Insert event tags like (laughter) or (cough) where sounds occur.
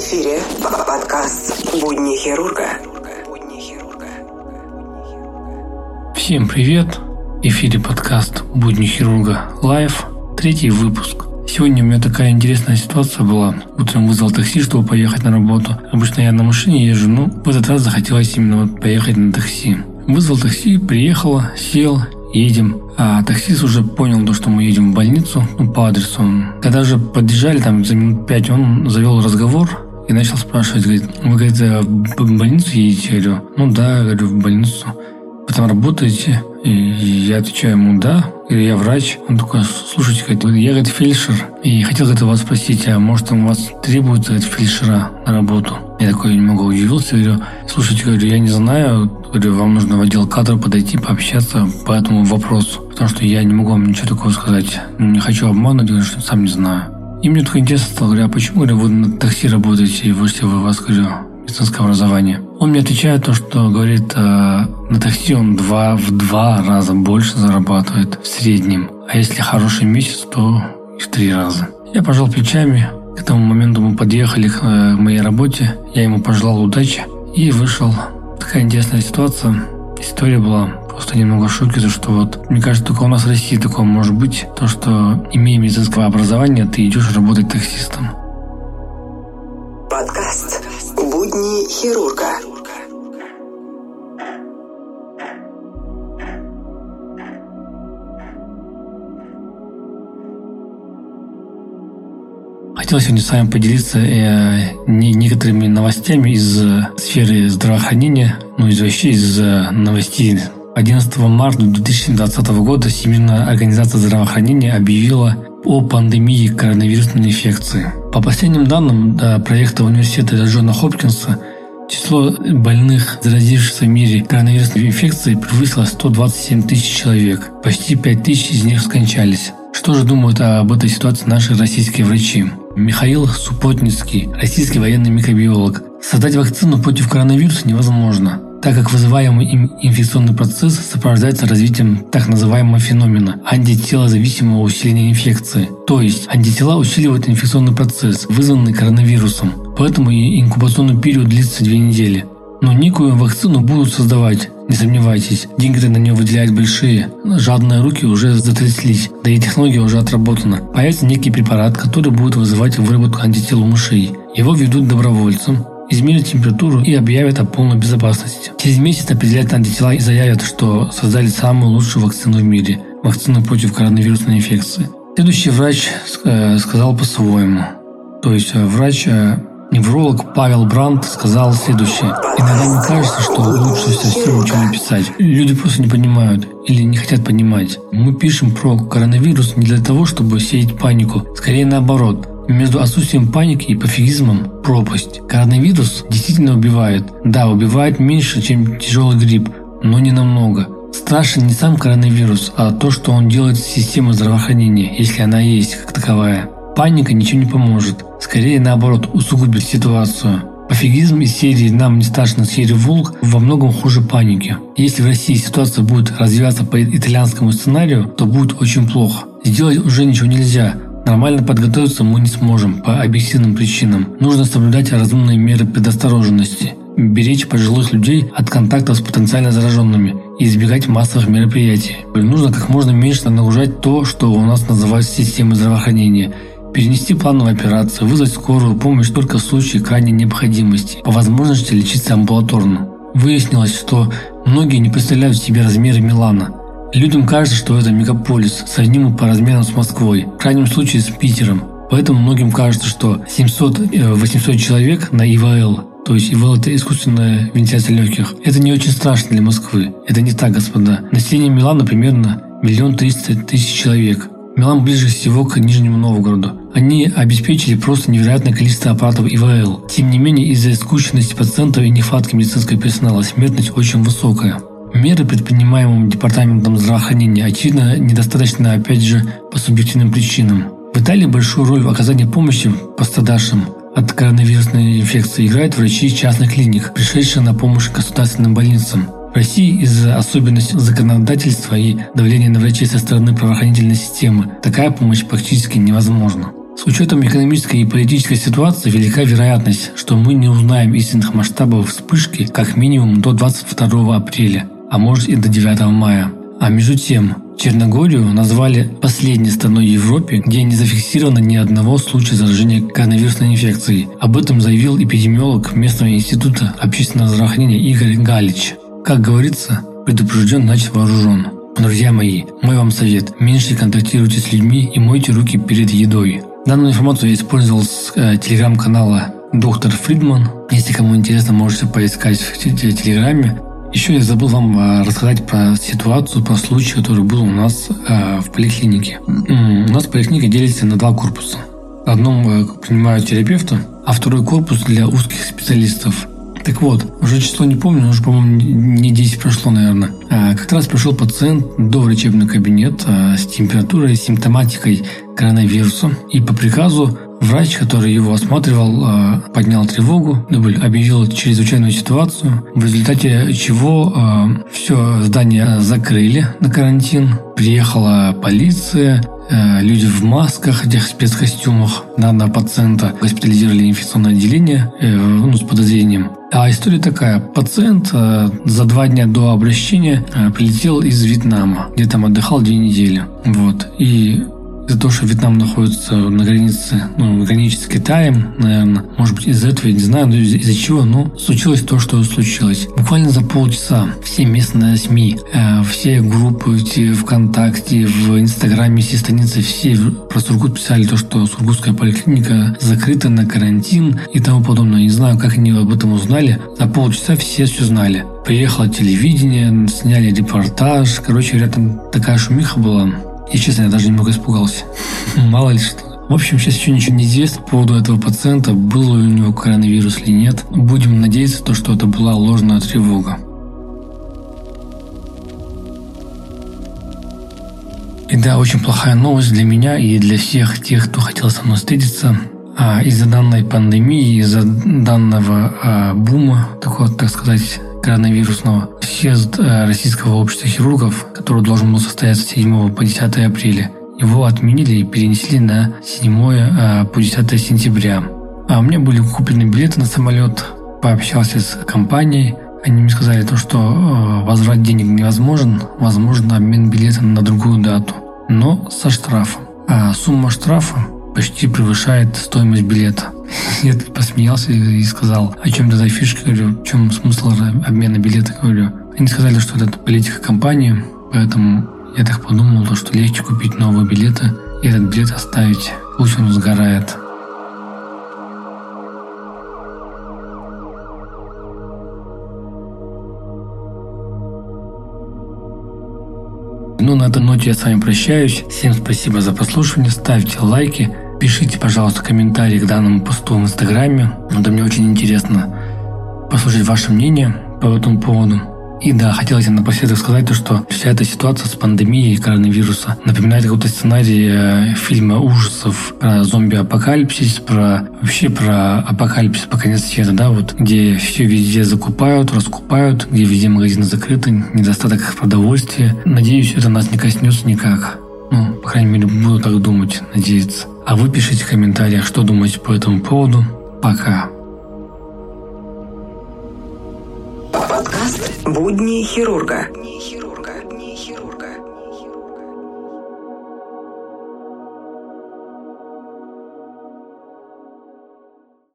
эфире подкаст «Будни хирурга». Всем привет! В эфире подкаст «Будни хирурга Лайв», третий выпуск. Сегодня у меня такая интересная ситуация была. Утром вызвал такси, чтобы поехать на работу. Обычно я на машине езжу, но в этот раз захотелось именно вот поехать на такси. Вызвал такси, приехала, сел, едем. А таксист уже понял, то, что мы едем в больницу, ну, по адресу. Когда уже подъезжали, там за минут пять, он завел разговор и начал спрашивать, говорит, вы, говорит, «А в больницу едете? Я говорю, ну да, говорю, в больницу. Вы там работаете? И я отвечаю ему, да. Или я врач. Он такой, слушайте, говорит, я, говорит, фельдшер. И хотел, говорит, вас спросить, а может, там у вас требуется, говорит, фельдшера на работу? Я такой немного удивился, говорю, слушайте, говорю, я не знаю, говорю, вам нужно в отдел кадров подойти, пообщаться по этому вопросу. Потому что я не могу вам ничего такого сказать. Ну, не хочу обмануть, говорю, что сам не знаю. И мне только интересно говорю, а почему, говорю, вы на такси работаете, если вы вас, говорю, медицинского образования. Он мне отвечает то, что говорит, э, на такси он два, в два раза больше зарабатывает в среднем. А если хороший месяц, то и в три раза. Я пожал плечами. К этому моменту мы подъехали к э, моей работе. Я ему пожелал удачи и вышел. Такая интересная ситуация. История была просто немного в шоке, то что вот, мне кажется, только у нас в России такое может быть, то, что имея медицинское образование, ты идешь работать таксистом. Подкаст «Будни хирурга». Хотел сегодня с вами поделиться э, не, некоторыми новостями из сферы здравоохранения, ну и вообще из э, новостей 11 марта 2020 года Всемирная организация здравоохранения объявила о пандемии коронавирусной инфекции. По последним данным проекта университета Джона Хопкинса, число больных, заразившихся в мире коронавирусной инфекцией, превысило 127 тысяч человек. Почти 5 тысяч из них скончались. Что же думают об этой ситуации наши российские врачи? Михаил Супотницкий, российский военный микробиолог. Создать вакцину против коронавируса невозможно так как вызываемый им инфекционный процесс сопровождается развитием так называемого феномена антителозависимого усиления инфекции. То есть антитела усиливают инфекционный процесс, вызванный коронавирусом. Поэтому и инкубационный период длится две недели. Но некую вакцину будут создавать, не сомневайтесь. Деньги на нее выделяют большие. Жадные руки уже затряслись, да и технология уже отработана. Появится некий препарат, который будет вызывать выработку антител у мышей. Его ведут добровольцам, измерят температуру и объявят о полной безопасности. Через месяц определят антитела и заявят, что создали самую лучшую вакцину в мире – вакцину против коронавирусной инфекции. Следующий врач э, сказал по-своему. То есть э, врач э, Невролог Павел Брандт сказал следующее. Иногда мне кажется, что лучше совсем ничего не писать. Люди просто не понимают или не хотят понимать. Мы пишем про коронавирус не для того, чтобы сеять панику. Скорее наоборот. Между отсутствием паники и пофигизмом – пропасть. Коронавирус действительно убивает. Да, убивает меньше, чем тяжелый грипп, но не намного. Страшен не сам коронавирус, а то, что он делает с системой здравоохранения, если она есть как таковая. Паника ничего не поможет. Скорее наоборот, усугубит ситуацию. Пофигизм из серии «Нам не страшно» серии «Волк» во многом хуже паники. Если в России ситуация будет развиваться по итальянскому сценарию, то будет очень плохо. Сделать уже ничего нельзя, Нормально подготовиться мы не сможем по объективным причинам. Нужно соблюдать разумные меры предосторожности, беречь пожилых людей от контактов с потенциально зараженными и избегать массовых мероприятий. Нужно как можно меньше нагружать то, что у нас называется системой здравоохранения – перенести плановую операцию, вызвать скорую помощь только в случае крайней необходимости, по возможности лечиться амбулаторно. Выяснилось, что многие не представляют себе размеры Милана, Людям кажется, что это мегаполис, сравнимый по размерам с Москвой, в крайнем случае с Питером. Поэтому многим кажется, что 700-800 э, человек на ИВЛ, то есть ИВЛ – это искусственная вентиляция легких, это не очень страшно для Москвы. Это не так, господа. Население Милана примерно миллион триста тысяч человек. Милан ближе всего к Нижнему Новгороду. Они обеспечили просто невероятное количество аппаратов ИВЛ. Тем не менее, из-за искученности пациентов и нехватки медицинского персонала смертность очень высокая. Меры, предпринимаемым Департаментом здравоохранения, очевидно, недостаточно, опять же, по субъективным причинам. В Италии большую роль в оказании помощи пострадавшим от коронавирусной инфекции играют врачи частных клиник, пришедшие на помощь государственным больницам. В России из-за особенностей законодательства и давления на врачей со стороны правоохранительной системы такая помощь практически невозможна. С учетом экономической и политической ситуации велика вероятность, что мы не узнаем истинных масштабов вспышки как минимум до 22 апреля, а может и до 9 мая. А между тем, Черногорию назвали последней страной Европе, где не зафиксировано ни одного случая заражения коронавирусной инфекцией. Об этом заявил эпидемиолог местного института общественного здравоохранения Игорь Галич. Как говорится, предупрежден, значит вооружен. Друзья мои, мой вам совет – меньше контактируйте с людьми и мойте руки перед едой. Данную информацию я использовал с э, телеграм-канала доктор Фридман. Если кому интересно, можете поискать в телеграме. Еще я забыл вам э, рассказать про ситуацию, про случай, который был у нас э, в поликлинике. У нас поликлиника делится на два корпуса. В одном э, принимают терапевта, а второй корпус для узких специалистов. Так вот, уже число не помню, уже, по-моему, не 10 прошло, наверное. Как раз пришел пациент до врачебный кабинет с температурой, симптоматикой коронавируса. И по приказу врач, который его осматривал, а, поднял тревогу, объявил чрезвычайную ситуацию, в результате чего все здание закрыли на карантин. Приехала полиция, Э, люди в масках, этих спецкостюмах данного пациента госпитализировали инфекционное отделение э, ну, с подозрением. А история такая. Пациент э, за два дня до обращения прилетел из Вьетнама, где там отдыхал две недели. Вот. И из-за того, что Вьетнам находится на границе, ну, граничит с Китаем, наверное, может быть, из-за этого, я не знаю, из-за чего, но случилось то, что случилось. Буквально за полчаса все местные СМИ, э, все группы в ВКонтакте, в Инстаграме, все страницы, все про Сургут писали то, что Сургутская поликлиника закрыта на карантин и тому подобное. Не знаю, как они об этом узнали. За полчаса все все знали. Приехало телевидение, сняли репортаж. Короче там такая шумиха была. И, честно, я даже немного испугался. Мало ли что. В общем, сейчас еще ничего не известно по поводу этого пациента, был ли у него коронавирус или нет. Будем надеяться, то, что это была ложная тревога. И да, очень плохая новость для меня и для всех тех, кто хотел со мной встретиться. А из-за данной пандемии, из-за данного а, бума, такого, так сказать, коронавирусного, съезд э, Российского общества хирургов, который должен был состояться с 7 по 10 апреля, его отменили и перенесли на 7 э, по 10 сентября. А меня были куплены билеты на самолет, пообщался с компанией, они мне сказали то, что э, возврат денег невозможен, возможно обмен билета на другую дату, но со штрафом. А сумма штрафа почти превышает стоимость билета. (laughs) Я посмеялся и сказал, о чем тогда фишка, говорю, в чем смысл обмена билета, говорю. Они сказали, что это политика компании, поэтому я так подумал, что легче купить новые билеты и этот билет оставить, пусть он сгорает. Ну, на этой ноте я с вами прощаюсь. Всем спасибо за прослушивание. Ставьте лайки, Пишите, пожалуйста, комментарии к данному посту в Инстаграме. Это мне очень интересно послушать ваше мнение по этому поводу. И да, хотелось напоследок сказать то, что вся эта ситуация с пандемией коронавируса напоминает какой-то сценарий э, фильма ужасов про зомби-апокалипсис, про вообще про апокалипсис по конец света, да, вот, где все везде закупают, раскупают, где везде магазины закрыты, недостаток продовольствия. Надеюсь, это нас не коснется никак. Ну, по крайней мере, буду так думать, надеяться. А вы пишите в комментариях, что думаете по этому поводу. Пока. «Будни хирурга».